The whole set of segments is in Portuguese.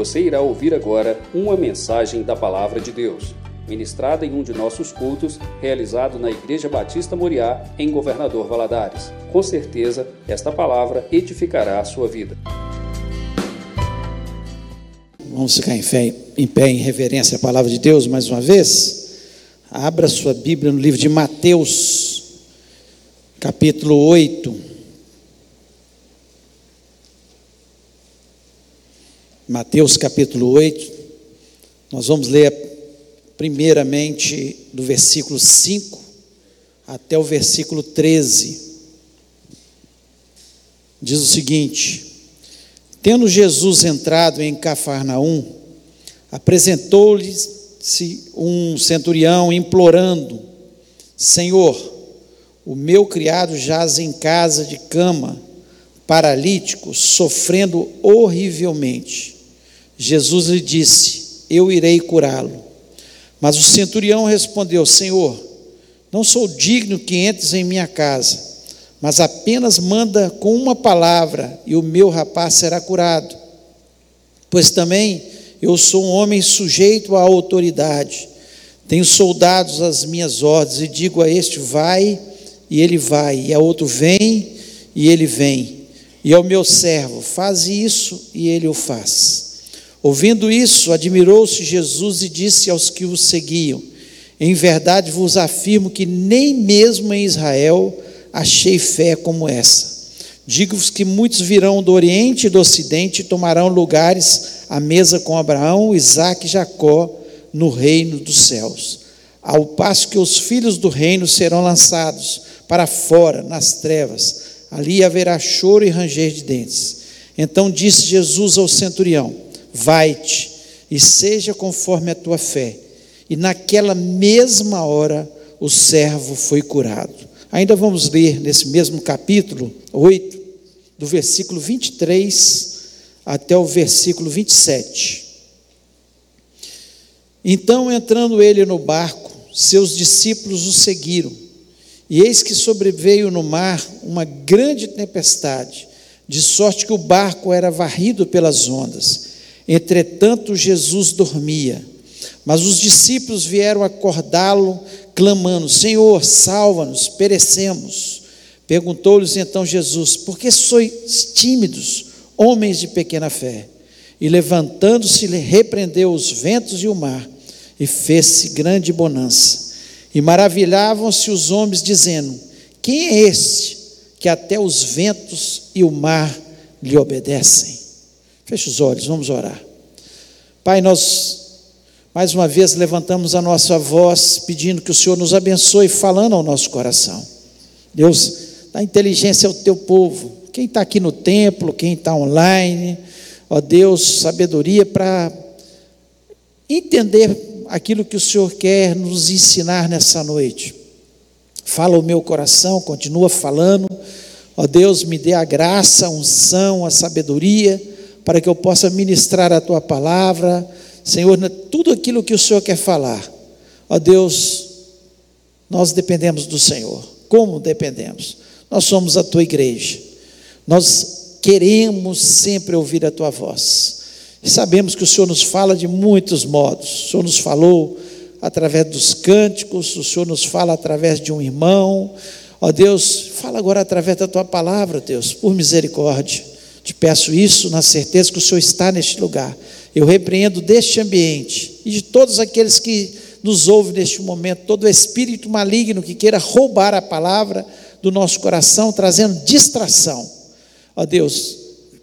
Você irá ouvir agora uma mensagem da Palavra de Deus, ministrada em um de nossos cultos, realizado na Igreja Batista Moriá, em Governador Valadares. Com certeza, esta palavra edificará a sua vida. Vamos ficar em, fé, em pé em reverência à palavra de Deus mais uma vez. Abra sua Bíblia no livro de Mateus, capítulo 8. Mateus capítulo 8. Nós vamos ler primeiramente do versículo 5 até o versículo 13. Diz o seguinte: Tendo Jesus entrado em Cafarnaum, apresentou-lhe-se um centurião implorando: Senhor, o meu criado jaz em casa de cama, paralítico, sofrendo horrivelmente. Jesus lhe disse: Eu irei curá-lo. Mas o centurião respondeu: Senhor, não sou digno que entres em minha casa mas apenas manda com uma palavra e o meu rapaz será curado. Pois também eu sou um homem sujeito à autoridade, tenho soldados às minhas ordens, e digo a este: vai, e ele vai, e a outro: vem, e ele vem, e ao meu servo: faz isso, e ele o faz. Ouvindo isso, admirou-se Jesus e disse aos que o seguiam: Em verdade vos afirmo que nem mesmo em Israel achei fé como essa. Digo-vos que muitos virão do Oriente e do Ocidente e tomarão lugares à mesa com Abraão, Isaque e Jacó no reino dos céus. Ao passo que os filhos do reino serão lançados para fora, nas trevas, ali haverá choro e ranger de dentes. Então disse Jesus ao centurião: Vai-te e seja conforme a tua fé. E naquela mesma hora o servo foi curado. Ainda vamos ler nesse mesmo capítulo 8, do versículo 23 até o versículo 27. Então, entrando ele no barco, seus discípulos o seguiram. E eis que sobreveio no mar uma grande tempestade, de sorte que o barco era varrido pelas ondas. Entretanto, Jesus dormia. Mas os discípulos vieram acordá-lo clamando: Senhor, salva-nos, perecemos. Perguntou-lhes então Jesus: Por que sois tímidos, homens de pequena fé? E levantando-se, repreendeu os ventos e o mar, e fez-se grande bonança. E maravilhavam-se os homens, dizendo: Quem é este que até os ventos e o mar lhe obedecem? Feche os olhos, vamos orar. Pai, nós mais uma vez levantamos a nossa voz pedindo que o Senhor nos abençoe, falando ao nosso coração. Deus, dá inteligência ao teu povo, quem está aqui no templo, quem está online, ó Deus, sabedoria para entender aquilo que o Senhor quer nos ensinar nessa noite. Fala o meu coração, continua falando. Ó Deus, me dê a graça, a unção, a sabedoria, para que eu possa ministrar a tua palavra Senhor, tudo aquilo que o Senhor quer falar, ó Deus, nós dependemos do Senhor. Como dependemos? Nós somos a tua igreja. Nós queremos sempre ouvir a tua voz. E sabemos que o Senhor nos fala de muitos modos. O Senhor nos falou através dos cânticos, o Senhor nos fala através de um irmão. Ó Deus, fala agora através da tua palavra, Deus, por misericórdia. Te peço isso na certeza que o Senhor está neste lugar eu repreendo deste ambiente e de todos aqueles que nos ouvem neste momento, todo espírito maligno que queira roubar a palavra do nosso coração, trazendo distração. Ó Deus,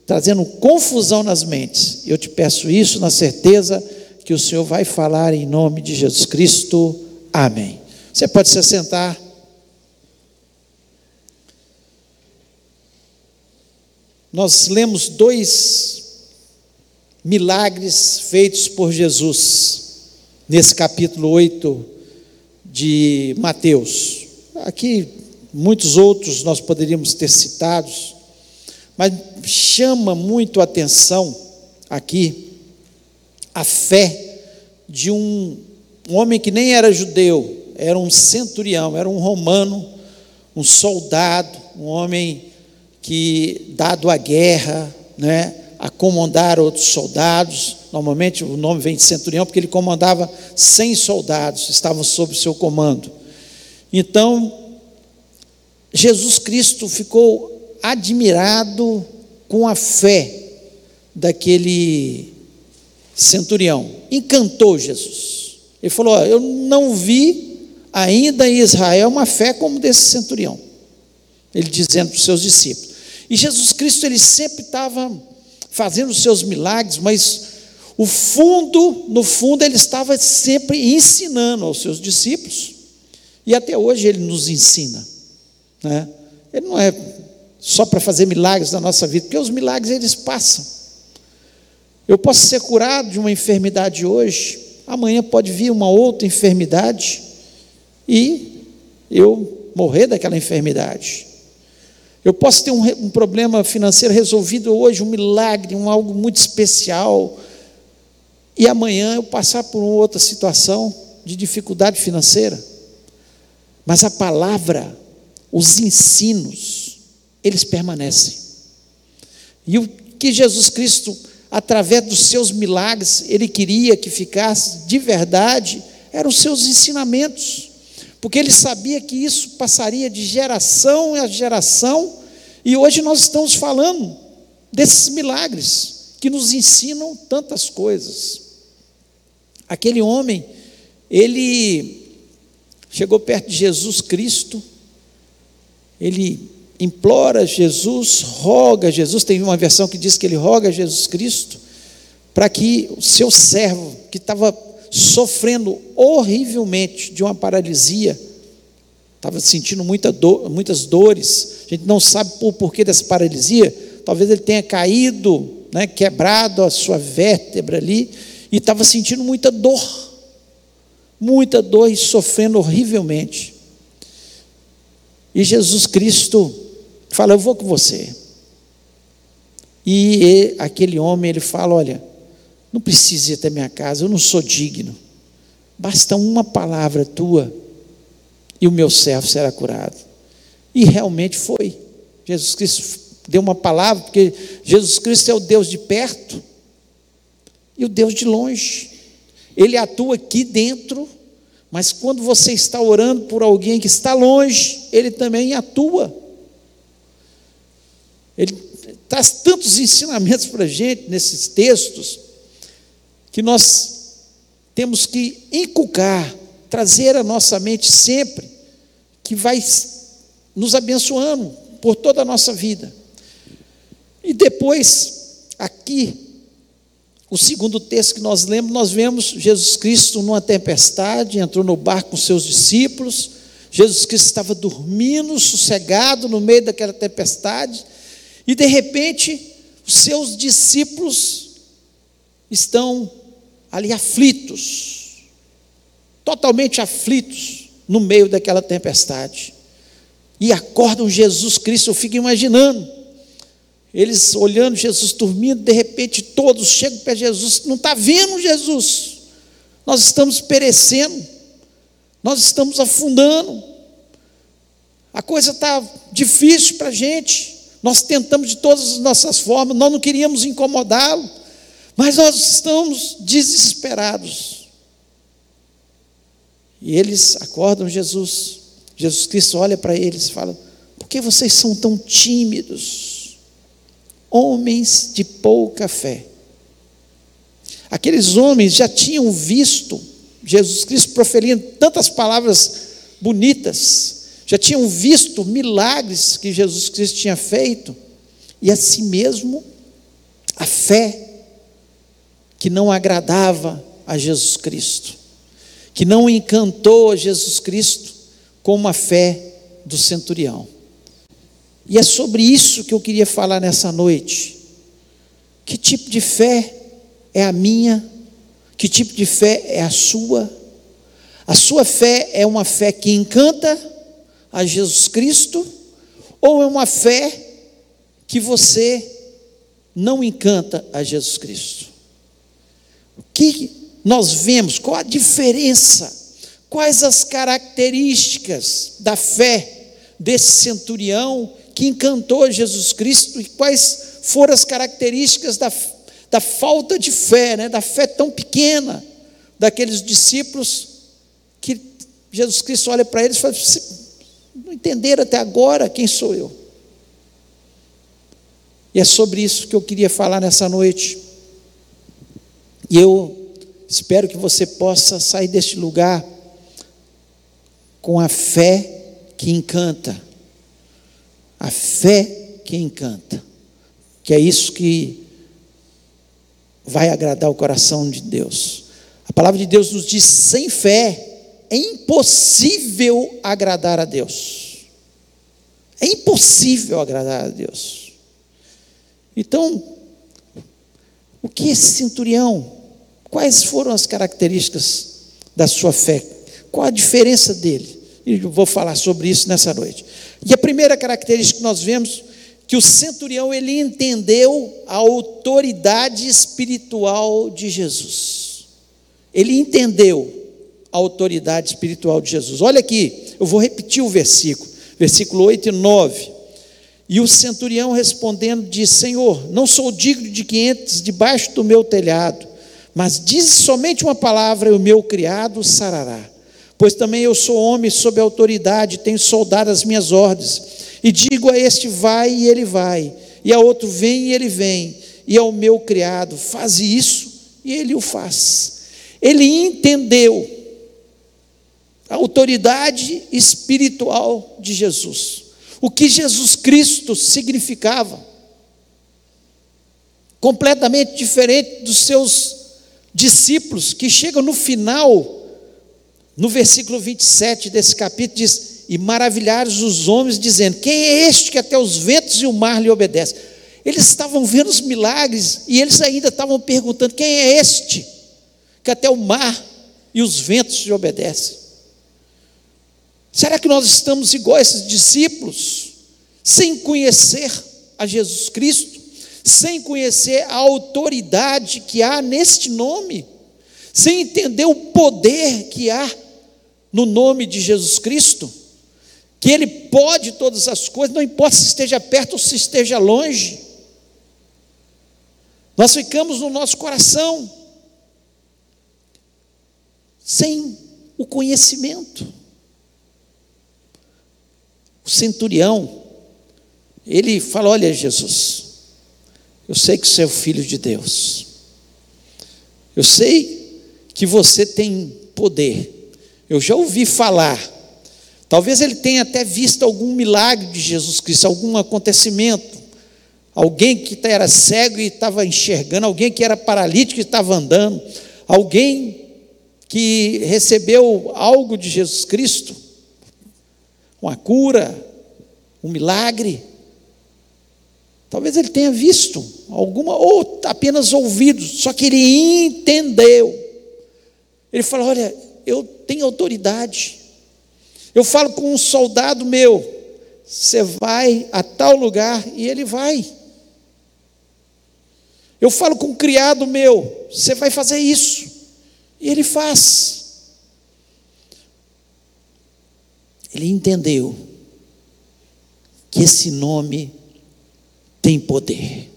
trazendo confusão nas mentes. Eu te peço isso na certeza que o Senhor vai falar em nome de Jesus Cristo. Amém. Você pode se assentar. Nós lemos dois milagres feitos por Jesus, nesse capítulo 8 de Mateus. Aqui, muitos outros nós poderíamos ter citados, mas chama muito a atenção aqui a fé de um, homem que nem era judeu, era um centurião, era um romano, um soldado, um homem que, dado à guerra, né, a comandar outros soldados. Normalmente o nome vem de centurião porque ele comandava 100 soldados, estavam sob seu comando. Então, Jesus Cristo ficou admirado com a fé daquele centurião. Encantou Jesus. Ele falou: Eu não vi ainda em Israel uma fé como desse centurião. Ele dizendo para os seus discípulos. E Jesus Cristo, ele sempre estava fazendo os seus milagres, mas o fundo, no fundo, ele estava sempre ensinando aos seus discípulos. E até hoje ele nos ensina. Né? Ele não é só para fazer milagres na nossa vida, porque os milagres eles passam. Eu posso ser curado de uma enfermidade hoje, amanhã pode vir uma outra enfermidade e eu morrer daquela enfermidade. Eu posso ter um, um, problema financeiro resolvido hoje, um milagre, um algo muito especial, e amanhã eu passar por uma outra situação de dificuldade financeira. Mas a palavra, os ensinos, eles permanecem. E o que Jesus Cristo, através dos seus milagres, ele queria que ficasse de verdade, eram os seus ensinamentos porque ele sabia que isso passaria de geração a geração, e hoje nós estamos falando desses milagres que nos ensinam tantas coisas. Aquele homem, ele chegou perto de Jesus Cristo, ele implora Jesus, roga Jesus, tem uma versão que diz que ele roga Jesus Cristo, para que o seu servo, que estava sofrendo horrivelmente de uma paralisia, estava sentindo muita dor, muitas dores, a gente não sabe por porquê dessa paralisia, talvez ele tenha caído, né, quebrado a sua vértebra ali, e estava sentindo muita dor, muita dor e sofrendo horrivelmente. E Jesus Cristo fala: Eu vou com você. E aquele homem, ele fala: Olha, não precisa ir até minha casa, eu não sou digno. Basta uma palavra tua e o meu servo será curado. E realmente foi. Jesus Cristo deu uma palavra, porque Jesus Cristo é o Deus de perto e o Deus de longe. Ele atua aqui dentro, mas quando você está orando por alguém que está longe, ele também atua. Ele traz tantos ensinamentos para a gente nesses textos que nós temos que inculcar, trazer à nossa mente sempre, que vai nos abençoando por toda a nossa vida. E depois, aqui, o segundo texto que nós lemos, nós vemos Jesus Cristo numa tempestade, entrou no barco com seus discípulos. Jesus Cristo estava dormindo, sossegado no meio daquela tempestade, e de repente, os seus discípulos estão ali aflitos, totalmente aflitos no meio daquela tempestade. E acordam Jesus Cristo, eu fico imaginando. Eles olhando Jesus dormindo, de repente todos chegam para Jesus, não está vendo Jesus? Nós estamos perecendo, nós estamos afundando, a coisa está difícil para a gente, nós tentamos de todas as nossas formas, nós não queríamos incomodá-lo, mas nós estamos desesperados. E eles acordam Jesus. Jesus Cristo olha para eles e fala: Por que vocês são tão tímidos? Homens de pouca fé. Aqueles homens já tinham visto Jesus Cristo proferindo tantas palavras bonitas, já tinham visto milagres que Jesus Cristo tinha feito, e assim mesmo a fé que não agradava a Jesus Cristo, que não encantou a Jesus Cristo como a fé do centurião. E é sobre isso que eu queria falar nessa noite. Que tipo de fé é a minha? Que tipo de fé é a sua? A sua fé é uma fé que encanta a Jesus Cristo? Ou é uma fé que você não encanta a Jesus Cristo? Que nós vemos? Qual a diferença? Quais as características da fé desse centurião que encantou Jesus Cristo e quais foram as características da, da falta de fé, né? da fé tão pequena daqueles discípulos que Jesus Cristo olha para eles e fala: não entenderam até agora quem sou eu. E é sobre isso que eu queria falar nessa noite. E eu espero que você possa sair deste lugar com a fé que encanta. A fé que encanta. Que é isso que vai agradar o coração de Deus. A palavra de Deus nos diz: sem fé é impossível agradar a Deus. É impossível agradar a Deus. Então, o que esse centurião, quais foram as características da sua fé? Qual a diferença dele? E eu vou falar sobre isso nessa noite. E a primeira característica que nós vemos que o centurião ele entendeu a autoridade espiritual de Jesus. Ele entendeu a autoridade espiritual de Jesus. Olha aqui, eu vou repetir o versículo, versículo 8 e 9. E o centurião respondendo disse: Senhor, não sou digno de que entres debaixo do meu telhado, mas diz somente uma palavra e o meu criado sarará. Pois também eu sou homem sob autoridade, tenho soldado as minhas ordens. E digo a este vai e ele vai, e a outro vem e ele vem, e ao meu criado faz isso e ele o faz. Ele entendeu a autoridade espiritual de Jesus. O que Jesus Cristo significava. Completamente diferente dos seus discípulos, que chegam no final, no versículo 27 desse capítulo, diz: E maravilhares os homens, dizendo: Quem é este que até os ventos e o mar lhe obedecem? Eles estavam vendo os milagres e eles ainda estavam perguntando: Quem é este que até o mar e os ventos lhe obedecem? Será que nós estamos igual a esses discípulos, sem conhecer a Jesus Cristo, sem conhecer a autoridade que há neste nome, sem entender o poder que há no nome de Jesus Cristo? Que Ele pode todas as coisas, não importa se esteja perto ou se esteja longe. Nós ficamos no nosso coração sem o conhecimento. O centurião, ele fala: Olha, Jesus, eu sei que você é filho de Deus, eu sei que você tem poder, eu já ouvi falar, talvez ele tenha até visto algum milagre de Jesus Cristo, algum acontecimento, alguém que era cego e estava enxergando, alguém que era paralítico e estava andando, alguém que recebeu algo de Jesus Cristo uma cura, um milagre. Talvez ele tenha visto alguma, ou apenas ouvido, só que ele entendeu. Ele falou: Olha, eu tenho autoridade. Eu falo com um soldado meu, você vai a tal lugar e ele vai. Eu falo com um criado meu, você vai fazer isso, e ele faz. Ele entendeu que esse nome tem poder.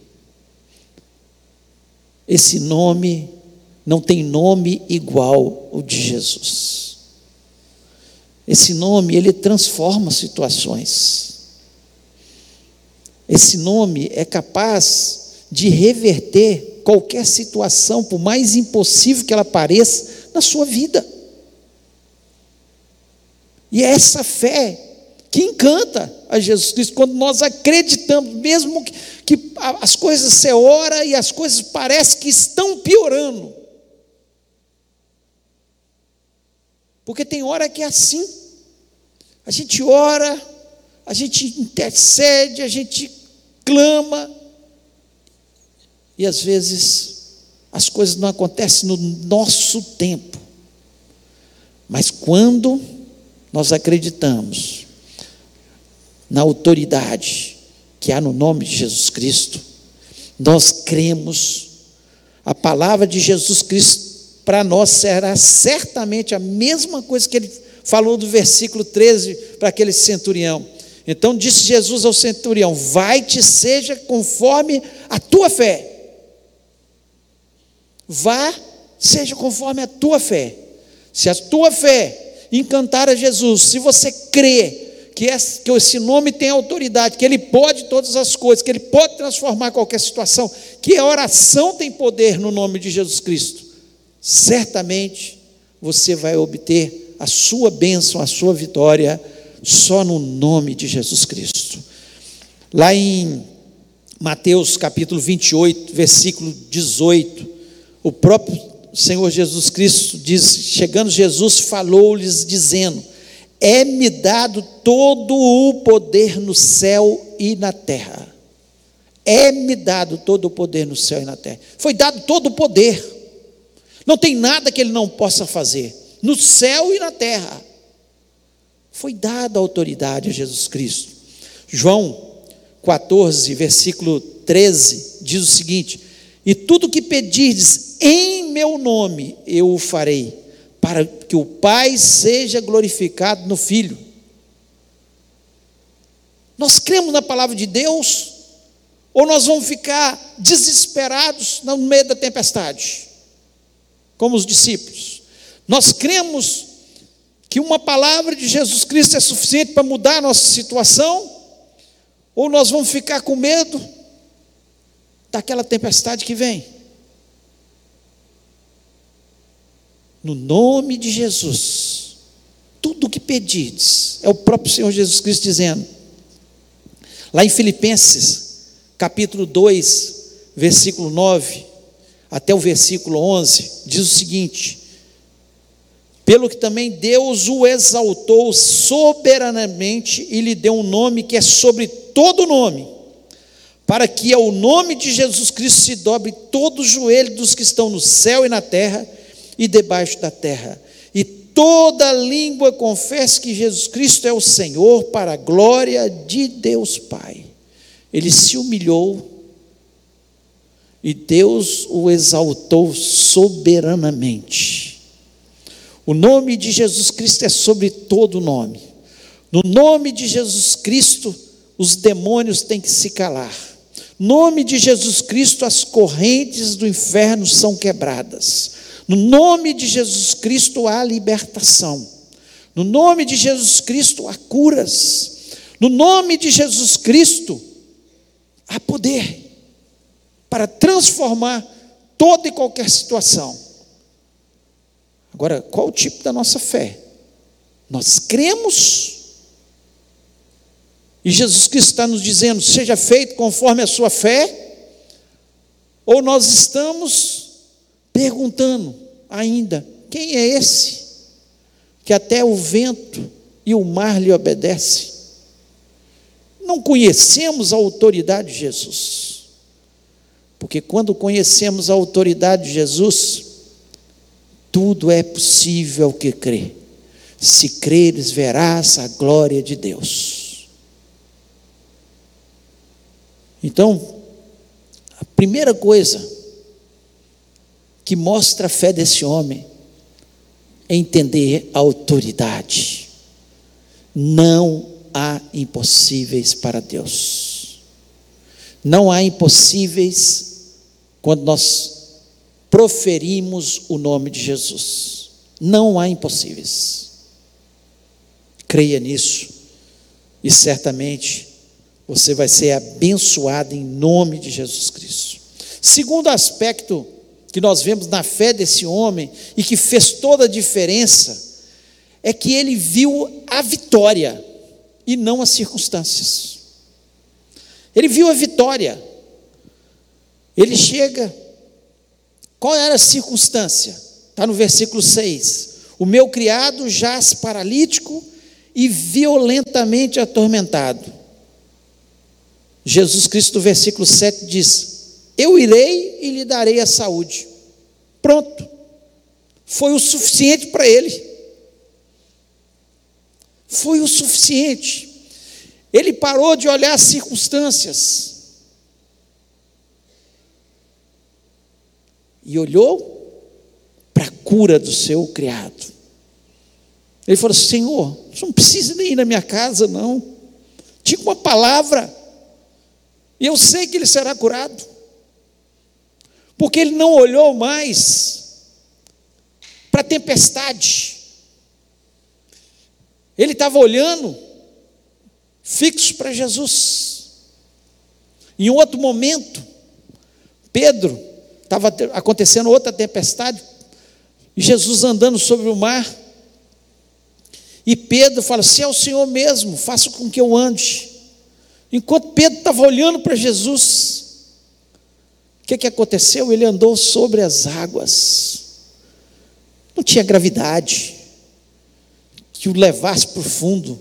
Esse nome não tem nome igual o de Jesus. Esse nome, ele transforma situações. Esse nome é capaz de reverter qualquer situação, por mais impossível que ela pareça, na sua vida. E é essa fé que encanta a Jesus Cristo, quando nós acreditamos, mesmo que, que as coisas se ora e as coisas parecem que estão piorando. Porque tem hora que é assim. A gente ora, a gente intercede, a gente clama, e às vezes as coisas não acontecem no nosso tempo. Mas quando nós acreditamos na autoridade que há no nome de Jesus Cristo, nós cremos, a palavra de Jesus Cristo para nós será certamente a mesma coisa que ele falou do versículo 13 para aquele centurião. Então disse Jesus ao centurião: Vai-te, seja conforme a tua fé. Vá, seja conforme a tua fé. Se a tua fé encantar a Jesus, se você crê que esse nome tem autoridade, que ele pode todas as coisas, que ele pode transformar qualquer situação, que a oração tem poder no nome de Jesus Cristo, certamente você vai obter a sua bênção, a sua vitória, só no nome de Jesus Cristo. Lá em Mateus capítulo 28, versículo 18, o próprio Senhor Jesus Cristo diz: chegando Jesus, falou-lhes, dizendo: É-me dado todo o poder no céu e na terra. É-me dado todo o poder no céu e na terra. Foi dado todo o poder. Não tem nada que ele não possa fazer, no céu e na terra. Foi dada a autoridade a Jesus Cristo. João 14, versículo 13, diz o seguinte: E tudo que pedirdes em meu nome, eu o farei, para que o Pai seja glorificado no Filho. Nós cremos na palavra de Deus, ou nós vamos ficar desesperados no meio da tempestade? como os discípulos. Nós cremos que uma palavra de Jesus Cristo é suficiente para mudar a nossa situação, ou nós vamos ficar com medo daquela tempestade que vem. No nome de Jesus, tudo o que pedides, é o próprio Senhor Jesus Cristo dizendo, lá em Filipenses, capítulo 2, versículo 9, até o versículo 11, diz o seguinte: Pelo que também Deus o exaltou soberanamente e lhe deu um nome que é sobre todo nome, para que ao nome de Jesus Cristo se dobre todo o joelho dos que estão no céu e na terra e debaixo da terra, e toda língua confesse que Jesus Cristo é o Senhor, para a glória de Deus Pai. Ele se humilhou e Deus o exaltou soberanamente. O nome de Jesus Cristo é sobre todo nome. No nome de Jesus Cristo, os demônios têm que se calar. No nome de Jesus Cristo, as correntes do inferno são quebradas. No nome de Jesus Cristo, há libertação. No nome de Jesus Cristo, há curas. No nome de Jesus Cristo, há poder para transformar toda e qualquer situação. Agora, qual o tipo da nossa fé? Nós cremos, e Jesus Cristo está nos dizendo: seja feito conforme a sua fé, ou nós estamos perguntando ainda: quem é esse que até o vento e o mar lhe obedecem? Não conhecemos a autoridade de Jesus. Porque quando conhecemos a autoridade de Jesus, tudo é possível que crê. Se creres, verás a glória de Deus. Então, a primeira coisa que mostra a fé desse homem é entender a autoridade. Não há impossíveis para Deus. Não há impossíveis quando nós proferimos o nome de Jesus. Não há impossíveis. Creia nisso e certamente você vai ser abençoado em nome de Jesus Cristo. Segundo aspecto que nós vemos na fé desse homem e que fez toda a diferença é que ele viu a vitória e não as circunstâncias. Ele viu a vitória. Ele chega. Qual era a circunstância? Está no versículo 6. O meu criado jaz paralítico e violentamente atormentado. Jesus Cristo, no versículo 7, diz: Eu irei e lhe darei a saúde. Pronto. Foi o suficiente para ele. Foi o suficiente. Ele parou de olhar as circunstâncias. e olhou para a cura do seu criado. Ele falou: Senhor, você não precisa nem ir na minha casa, não. Tinha uma palavra. E eu sei que ele será curado. Porque ele não olhou mais para a tempestade. Ele estava olhando fixo para Jesus. Em outro momento, Pedro estava acontecendo outra tempestade, e Jesus andando sobre o mar. E Pedro fala: Se é o Senhor mesmo, faça com que eu ande. Enquanto Pedro estava olhando para Jesus, que, que aconteceu? Ele andou sobre as águas. Não tinha gravidade que o levasse para o fundo,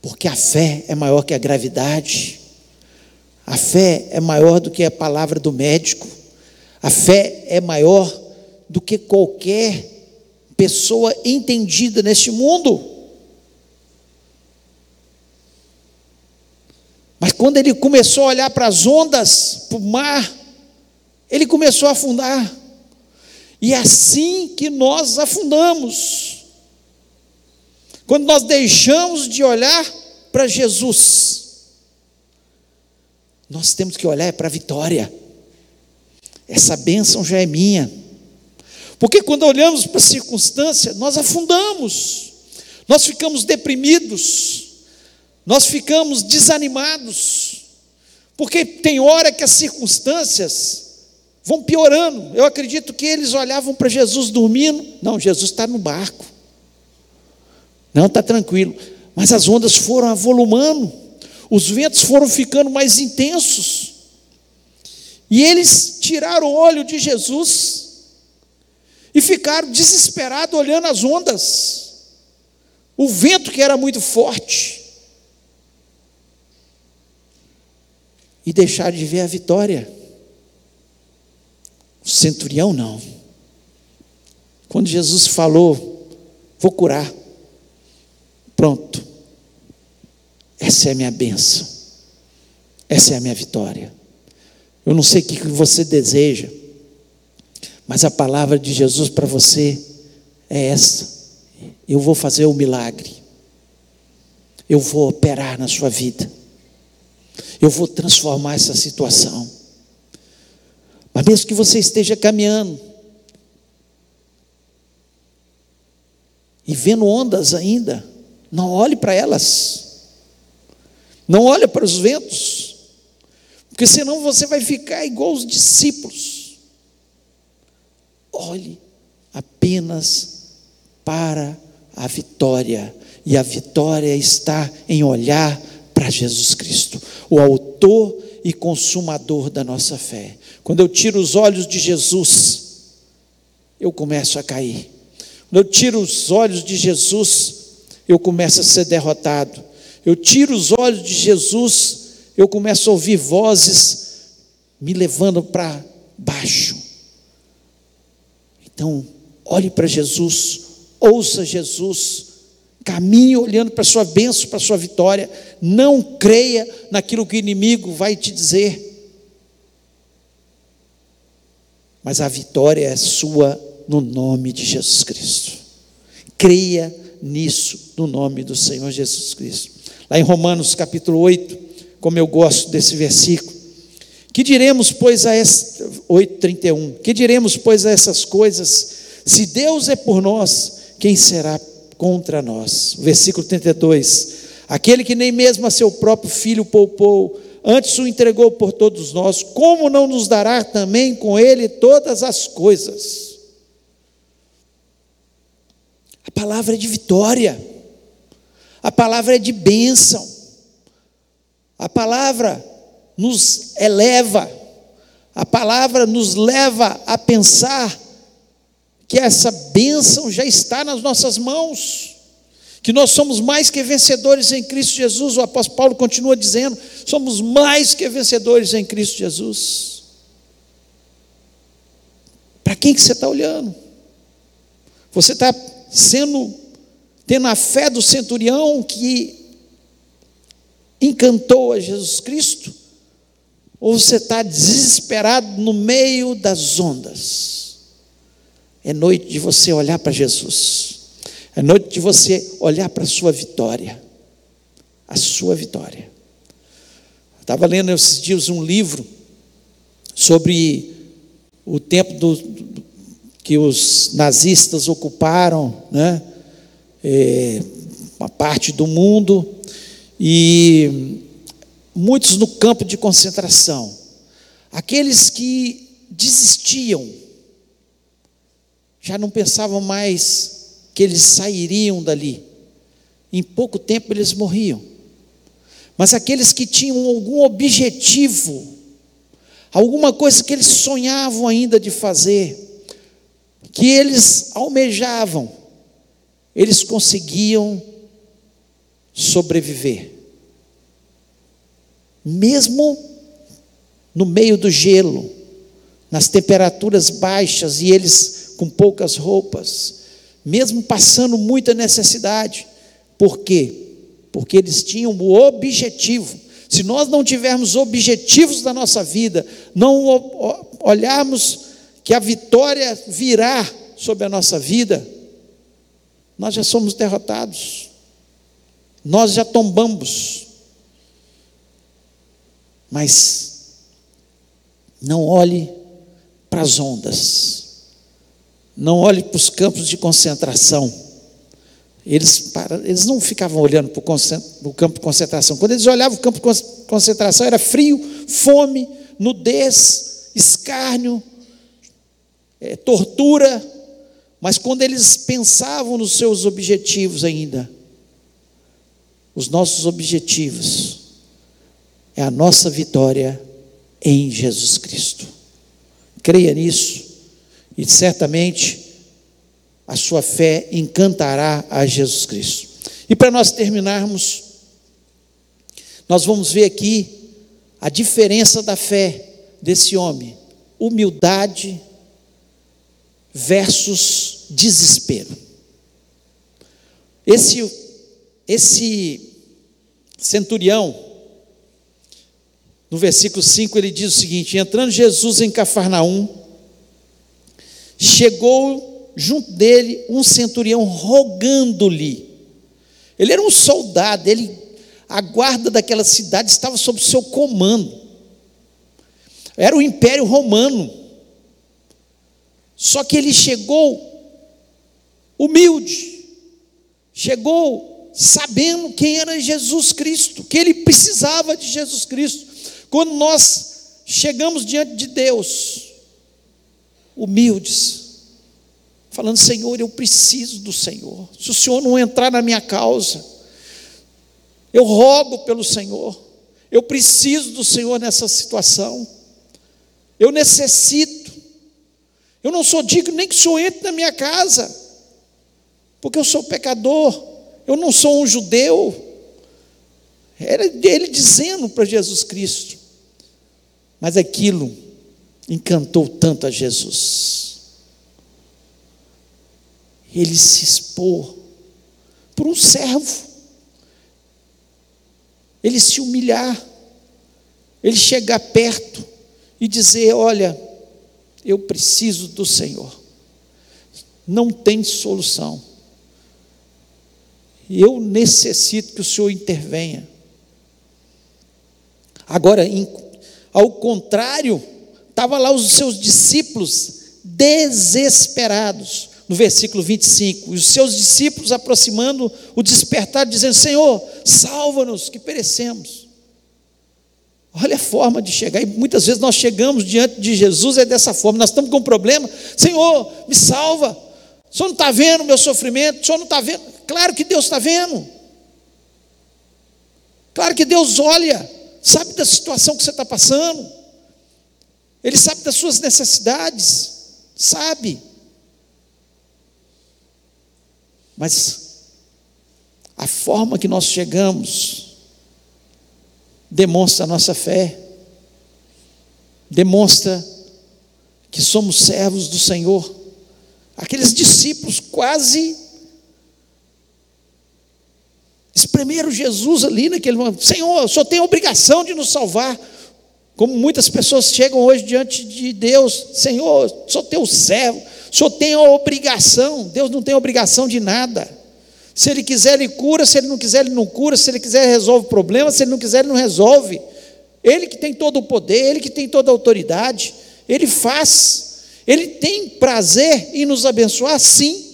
porque a fé é maior que a gravidade. A fé é maior do que a palavra do médico. A fé é maior do que qualquer pessoa entendida neste mundo. Mas quando ele começou a olhar para as ondas, para o mar, ele começou a afundar. E é assim que nós afundamos. Quando nós deixamos de olhar para Jesus, nós temos que olhar para a vitória. Essa bênção já é minha. Porque quando olhamos para a circunstância, nós afundamos, nós ficamos deprimidos, nós ficamos desanimados, porque tem hora que as circunstâncias vão piorando. Eu acredito que eles olhavam para Jesus dormindo, não, Jesus está no barco, não, está tranquilo, mas as ondas foram avolumando, os ventos foram ficando mais intensos, e eles tiraram o olho de Jesus, e ficaram desesperados olhando as ondas, o vento que era muito forte, e deixaram de ver a vitória. Centurião não. Quando Jesus falou, vou curar, pronto, essa é a minha bênção, essa é a minha vitória. Eu não sei o que você deseja, mas a palavra de Jesus para você é essa: eu vou fazer o um milagre, eu vou operar na sua vida, eu vou transformar essa situação. Mas mesmo que você esteja caminhando. E vendo ondas ainda, não olhe para elas, não olhe para os ventos, porque senão você vai ficar igual os discípulos. Olhe apenas para a vitória, e a vitória está em olhar para Jesus Cristo, o Autor e Consumador da nossa fé. Quando eu tiro os olhos de Jesus, eu começo a cair. Quando eu tiro os olhos de Jesus, eu começo a ser derrotado. Eu tiro os olhos de Jesus, eu começo a ouvir vozes me levando para baixo. Então, olhe para Jesus, ouça Jesus, caminhe olhando para a sua bênção, para a sua vitória. Não creia naquilo que o inimigo vai te dizer. Mas a vitória é sua no nome de Jesus Cristo. Creia nisso no nome do Senhor Jesus Cristo. Lá em Romanos capítulo 8, como eu gosto desse versículo, que diremos, pois, a 8:31? Que diremos, pois, a essas coisas? Se Deus é por nós, quem será contra nós? Versículo 32. Aquele que nem mesmo a seu próprio filho poupou, antes o entregou por todos nós, como não nos dará também com ele todas as coisas? A palavra é de vitória. A palavra é de bênção. A palavra nos eleva, a palavra nos leva a pensar que essa bênção já está nas nossas mãos, que nós somos mais que vencedores em Cristo Jesus. O apóstolo Paulo continua dizendo: somos mais que vencedores em Cristo Jesus. Para quem que você está olhando? Você está sendo, tendo a fé do centurião que encantou a Jesus Cristo? Ou você está desesperado no meio das ondas? É noite de você olhar para Jesus. É noite de você olhar para a sua vitória. A sua vitória. Estava lendo esses dias um livro sobre o tempo do, que os nazistas ocuparam, né? É, uma parte do mundo e muitos no campo de concentração. Aqueles que desistiam, já não pensavam mais que eles sairiam dali. Em pouco tempo eles morriam. Mas aqueles que tinham algum objetivo, alguma coisa que eles sonhavam ainda de fazer, que eles almejavam, eles conseguiam sobreviver. Mesmo no meio do gelo, nas temperaturas baixas e eles com poucas roupas, mesmo passando muita necessidade. Por quê? Porque eles tinham o objetivo. Se nós não tivermos objetivos na nossa vida, não olharmos que a vitória virá sobre a nossa vida, nós já somos derrotados nós já tombamos. Mas não olhe para as ondas, não olhe para os campos de concentração. Eles, eles não ficavam olhando para o campo de concentração. Quando eles olhavam o campo de concentração, era frio, fome, nudez, escárnio, é, tortura. Mas quando eles pensavam nos seus objetivos ainda, os nossos objetivos é a nossa vitória em Jesus Cristo. Creia nisso e certamente a sua fé encantará a Jesus Cristo. E para nós terminarmos, nós vamos ver aqui a diferença da fé desse homem: humildade versus desespero. Esse esse centurião, no versículo 5, ele diz o seguinte: Entrando Jesus em Cafarnaum, chegou junto dele um centurião rogando-lhe. Ele era um soldado, ele, a guarda daquela cidade estava sob seu comando. Era o Império Romano. Só que ele chegou humilde, chegou sabendo quem era Jesus Cristo, que ele precisava de Jesus Cristo. Quando nós chegamos diante de Deus, humildes, falando: Senhor, eu preciso do Senhor. Se o Senhor não entrar na minha causa, eu rogo pelo Senhor. Eu preciso do Senhor nessa situação. Eu necessito. Eu não sou digno nem que o Senhor entre na minha casa, porque eu sou pecador. Eu não sou um judeu. Era ele dizendo para Jesus Cristo. Mas aquilo encantou tanto a Jesus. Ele se expôs por um servo. Ele se humilhar. Ele chegar perto e dizer: Olha, eu preciso do Senhor. Não tem solução. Eu necessito que o Senhor intervenha. Agora, ao contrário, estavam lá os seus discípulos desesperados, no versículo 25, os seus discípulos aproximando o despertar, dizendo: Senhor, salva-nos, que perecemos. Olha a forma de chegar, e muitas vezes nós chegamos diante de Jesus, é dessa forma, nós estamos com um problema, Senhor, me salva, o senhor não está vendo o meu sofrimento, o senhor não está vendo, Claro que Deus está vendo. Claro que Deus olha, sabe da situação que você está passando. Ele sabe das suas necessidades, sabe. Mas a forma que nós chegamos demonstra a nossa fé, demonstra que somos servos do Senhor. Aqueles discípulos quase espremeram Jesus ali naquele momento. Senhor, o Senhor tem a obrigação de nos salvar. Como muitas pessoas chegam hoje diante de Deus, Senhor, tem o servo, o Senhor tem a obrigação. Deus não tem obrigação de nada. Se Ele quiser, Ele cura, se Ele não quiser, Ele não cura, se Ele quiser, Ele resolve o problema, se Ele não quiser, Ele não resolve. Ele que tem todo o poder, Ele que tem toda a autoridade, Ele faz, Ele tem prazer em nos abençoar, sim.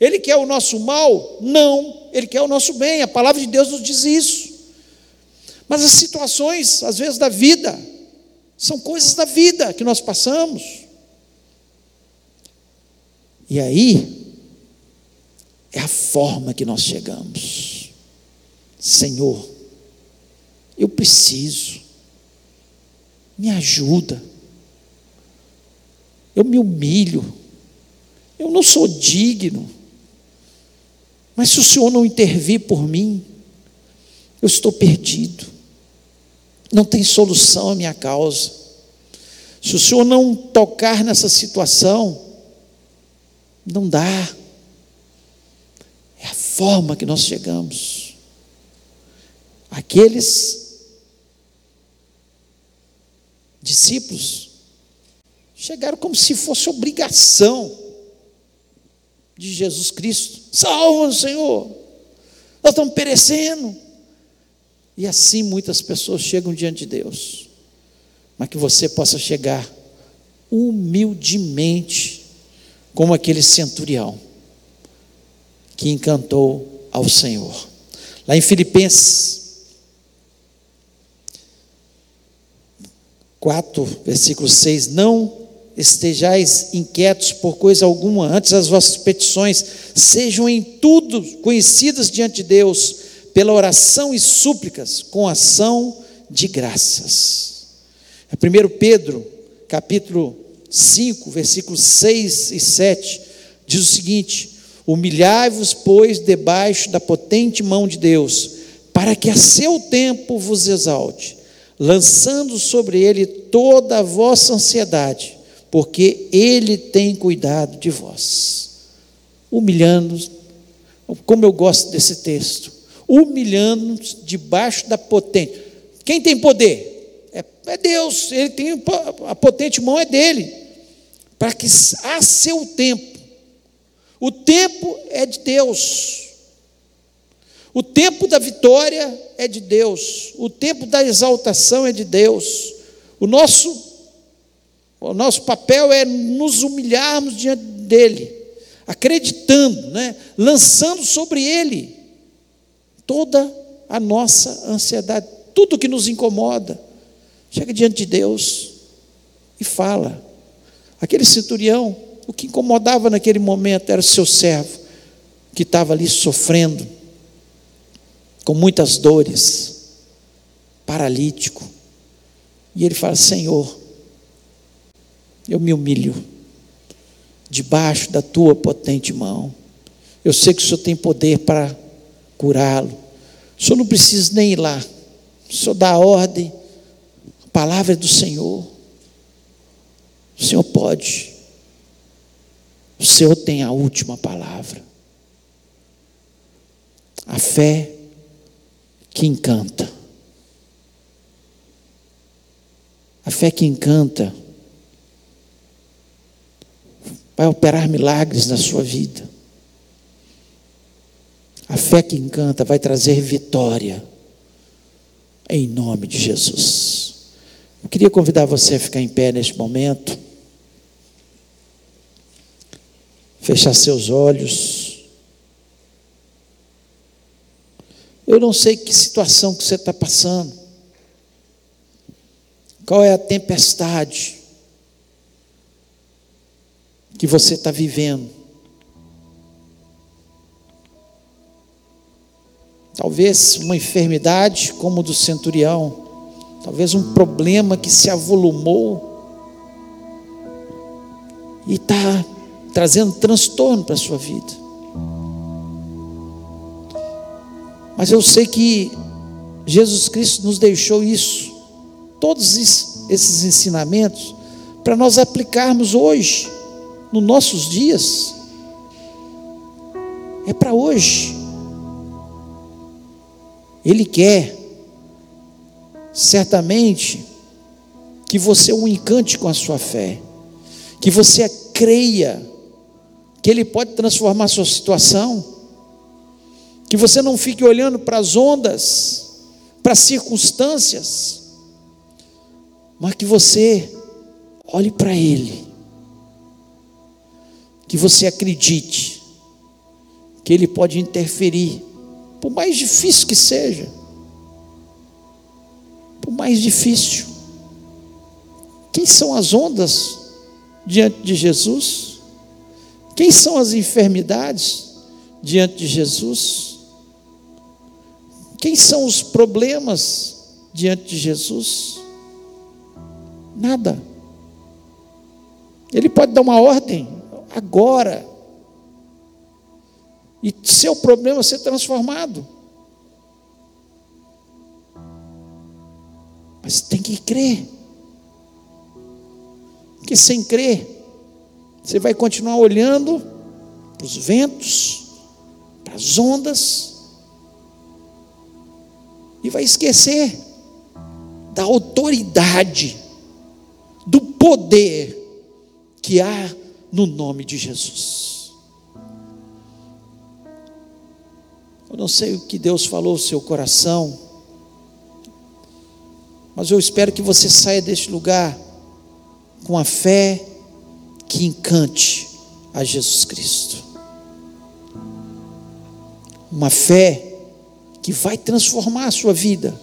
Ele quer o nosso mal? Não, Ele quer o nosso bem, a palavra de Deus nos diz isso. Mas as situações, às vezes, da vida, são coisas da vida que nós passamos. E aí, é a forma que nós chegamos. Senhor, eu preciso, me ajuda, eu me humilho, eu não sou digno, mas se o Senhor não intervir por mim, eu estou perdido, não tem solução a minha causa. Se o Senhor não tocar nessa situação, não dá. É a forma que nós chegamos. Aqueles discípulos chegaram como se fosse obrigação de Jesus Cristo. Salva-nos, Senhor. Nós estamos perecendo. E assim muitas pessoas chegam diante de Deus. Mas que você possa chegar humildemente, como aquele centurião que encantou ao Senhor. Lá em Filipenses 4, versículo 6: Não estejais inquietos por coisa alguma, antes as vossas petições sejam em tudo conhecidas diante de Deus, pela oração e súplicas, com ação de graças. É 1 Pedro, capítulo 5, versículos 6 e 7, diz o seguinte: Humilhai-vos, pois, debaixo da potente mão de Deus, para que a seu tempo vos exalte, lançando sobre ele toda a vossa ansiedade, porque ele tem cuidado de vós. Humilhando, como eu gosto desse texto, humilhando-nos debaixo da potente. Quem tem poder? É, é Deus, ele tem a potente mão é dele, para que a seu tempo o tempo é de Deus. O tempo da vitória é de Deus. O tempo da exaltação é de Deus. O nosso o nosso papel é nos humilharmos diante dele, acreditando, né? lançando sobre ele toda a nossa ansiedade, tudo que nos incomoda. Chega diante de Deus e fala. Aquele centurião o que incomodava naquele momento era o seu servo, que estava ali sofrendo, com muitas dores, paralítico. E ele fala: Senhor, eu me humilho debaixo da tua potente mão. Eu sei que o Senhor tem poder para curá-lo. O Senhor não precisa nem ir lá. O Senhor dá a ordem, a palavra é do Senhor. O Senhor pode. O Senhor tem a última palavra. A fé que encanta. A fé que encanta vai operar milagres na sua vida. A fé que encanta vai trazer vitória, em nome de Jesus. Eu queria convidar você a ficar em pé neste momento. fechar seus olhos. Eu não sei que situação que você está passando, qual é a tempestade que você está vivendo. Talvez uma enfermidade como o do centurião, talvez um problema que se avolumou e está trazendo transtorno para a sua vida. Mas eu sei que Jesus Cristo nos deixou isso, todos esses ensinamentos, para nós aplicarmos hoje, nos nossos dias. É para hoje. Ele quer, certamente, que você o encante com a sua fé, que você creia que Ele pode transformar a sua situação, que você não fique olhando para as ondas, para as circunstâncias, mas que você olhe para Ele, que você acredite que Ele pode interferir, por mais difícil que seja, por mais difícil. Quem são as ondas diante de Jesus? Quem são as enfermidades diante de Jesus? Quem são os problemas diante de Jesus? Nada. Ele pode dar uma ordem agora. E seu problema ser transformado. Mas tem que crer. Porque sem crer, você vai continuar olhando para os ventos, para as ondas, e vai esquecer da autoridade do poder que há no nome de Jesus. Eu não sei o que Deus falou no seu coração, mas eu espero que você saia deste lugar com a fé que encante a Jesus Cristo. Uma fé que vai transformar a sua vida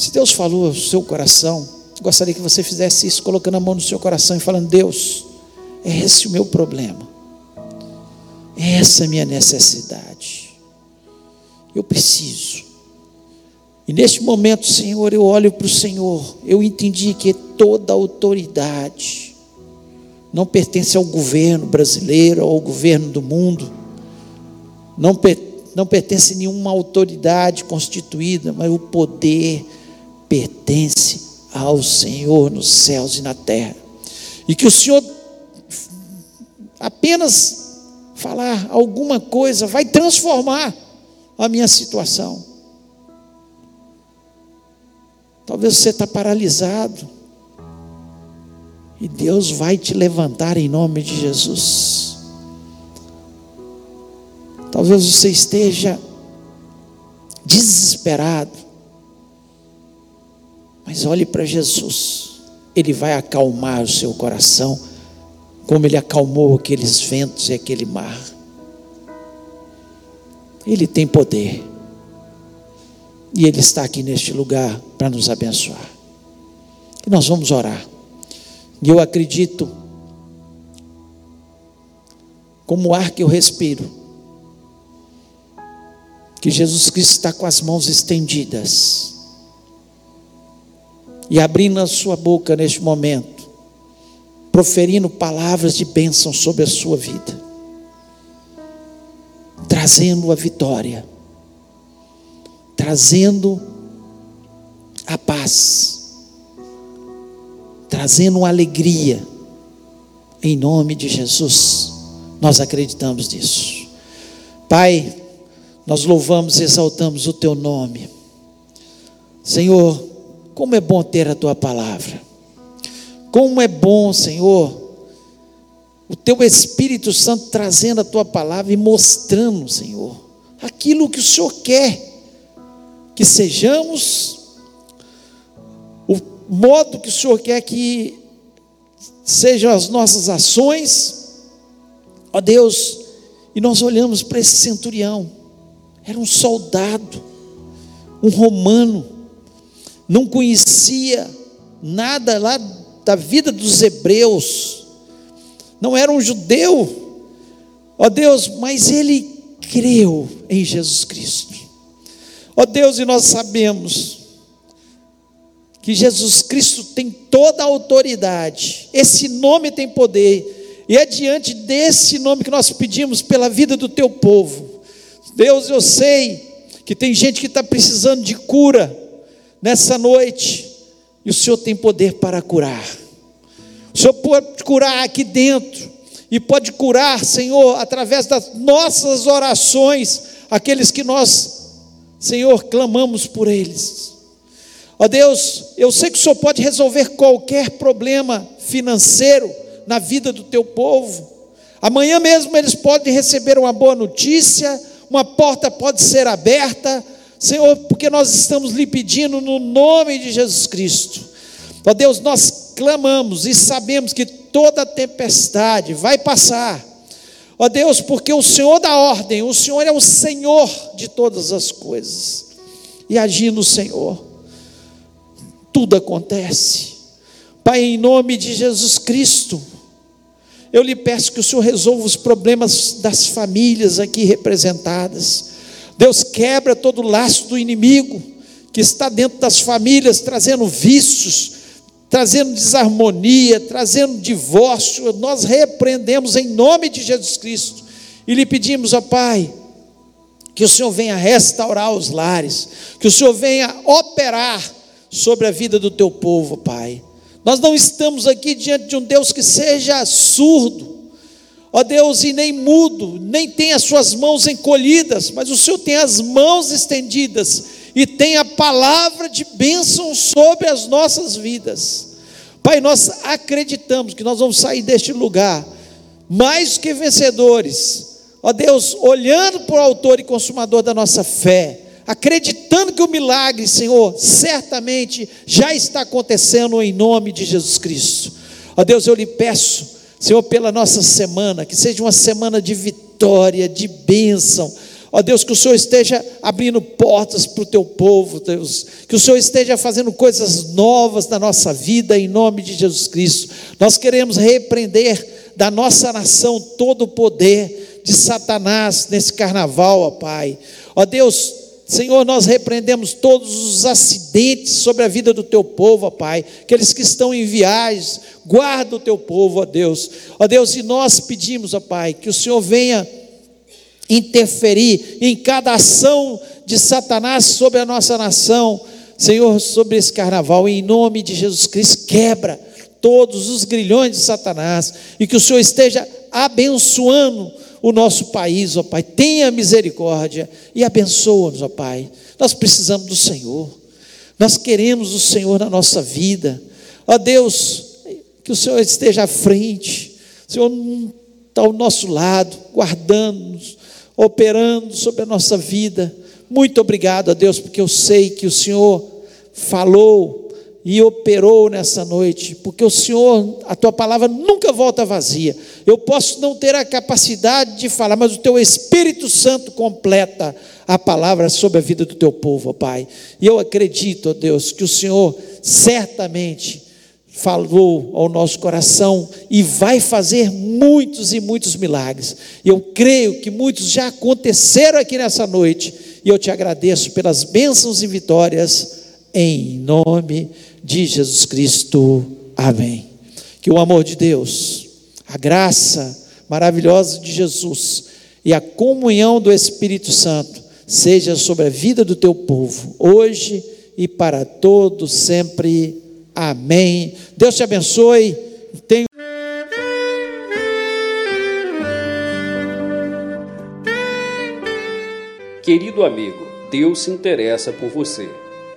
Se Deus falou ao seu coração, gostaria que você fizesse isso, colocando a mão no seu coração e falando: Deus, é esse o meu problema, é essa a minha necessidade, eu preciso. E neste momento, Senhor, eu olho para o Senhor, eu entendi que toda autoridade não pertence ao governo brasileiro, ao governo do mundo, não, não pertence a nenhuma autoridade constituída, mas o poder pertence ao Senhor nos céus e na terra. E que o Senhor apenas falar alguma coisa vai transformar a minha situação. Talvez você está paralisado. E Deus vai te levantar em nome de Jesus. Talvez você esteja desesperado. Mas olhe para Jesus, Ele vai acalmar o seu coração, como Ele acalmou aqueles ventos e aquele mar. Ele tem poder, e Ele está aqui neste lugar para nos abençoar. E nós vamos orar. E eu acredito, como o ar que eu respiro, que Jesus Cristo está com as mãos estendidas e abrindo a sua boca neste momento, proferindo palavras de bênção sobre a sua vida, trazendo a vitória, trazendo a paz, trazendo alegria, em nome de Jesus, nós acreditamos nisso. Pai, nós louvamos e exaltamos o Teu nome. Senhor, como é bom ter a tua palavra. Como é bom, Senhor, o teu Espírito Santo trazendo a tua palavra e mostrando, Senhor, aquilo que o Senhor quer que sejamos, o modo que o Senhor quer que sejam as nossas ações, ó Deus, e nós olhamos para esse centurião, era um soldado, um romano, não conhecia nada lá da vida dos hebreus, não era um judeu, ó Deus, mas ele creu em Jesus Cristo. Ó Deus, e nós sabemos que Jesus Cristo tem toda a autoridade, esse nome tem poder, e é diante desse nome que nós pedimos pela vida do teu povo. Deus, eu sei que tem gente que está precisando de cura, nessa noite, e o Senhor tem poder para curar. O Senhor pode curar aqui dentro, e pode curar, Senhor, através das nossas orações, aqueles que nós, Senhor, clamamos por eles. Ó Deus, eu sei que o Senhor pode resolver qualquer problema financeiro na vida do teu povo. Amanhã mesmo eles podem receber uma boa notícia, uma porta pode ser aberta, Senhor, porque nós estamos lhe pedindo no nome de Jesus Cristo. Ó Deus, nós clamamos e sabemos que toda tempestade vai passar. Ó Deus, porque o Senhor da ordem, o Senhor é o Senhor de todas as coisas. E agindo Senhor, tudo acontece. Pai, em nome de Jesus Cristo, eu lhe peço que o Senhor resolva os problemas das famílias aqui representadas. Deus quebra todo o laço do inimigo que está dentro das famílias, trazendo vícios, trazendo desarmonia, trazendo divórcio. Nós repreendemos em nome de Jesus Cristo e lhe pedimos, ó Pai, que o Senhor venha restaurar os lares, que o Senhor venha operar sobre a vida do teu povo, Pai. Nós não estamos aqui diante de um Deus que seja surdo, ó Deus, e nem mudo, nem tem as suas mãos encolhidas, mas o Senhor tem as mãos estendidas e tem a palavra de bênção sobre as nossas vidas. Pai, nós acreditamos que nós vamos sair deste lugar mais que vencedores, ó Deus, olhando para o Autor e Consumador da nossa fé acreditando que o milagre, Senhor, certamente já está acontecendo em nome de Jesus Cristo. Ó Deus, eu lhe peço, Senhor, pela nossa semana, que seja uma semana de vitória, de bênção. Ó Deus, que o Senhor esteja abrindo portas para o teu povo, Deus. Que o Senhor esteja fazendo coisas novas na nossa vida, em nome de Jesus Cristo. Nós queremos repreender da nossa nação todo o poder de Satanás nesse carnaval, ó Pai. Ó Deus, Senhor, nós repreendemos todos os acidentes sobre a vida do teu povo, ó Pai. Aqueles que estão em viagens, guarda o teu povo, ó Deus. Ó Deus, e nós pedimos, ó Pai, que o Senhor venha interferir em cada ação de Satanás sobre a nossa nação. Senhor, sobre esse carnaval, em nome de Jesus Cristo, quebra todos os grilhões de Satanás e que o Senhor esteja abençoando o nosso país, ó Pai. Tenha misericórdia e abençoa-nos, ó Pai. Nós precisamos do Senhor. Nós queremos o Senhor na nossa vida. Ó Deus, que o Senhor esteja à frente. O Senhor está ao nosso lado, guardando-nos, operando sobre a nossa vida. Muito obrigado a Deus, porque eu sei que o Senhor falou e operou nessa noite, porque o Senhor, a tua palavra nunca volta vazia. Eu posso não ter a capacidade de falar, mas o teu Espírito Santo completa a palavra sobre a vida do teu povo, ó Pai. E eu acredito, ó Deus, que o Senhor certamente falou ao nosso coração e vai fazer muitos e muitos milagres. Eu creio que muitos já aconteceram aqui nessa noite, e eu te agradeço pelas bênçãos e vitórias em nome de Jesus Cristo. Amém. Que o amor de Deus, a graça maravilhosa de Jesus e a comunhão do Espírito Santo seja sobre a vida do teu povo, hoje e para todos sempre. Amém. Deus te abençoe. Tenho Querido amigo, Deus se interessa por você.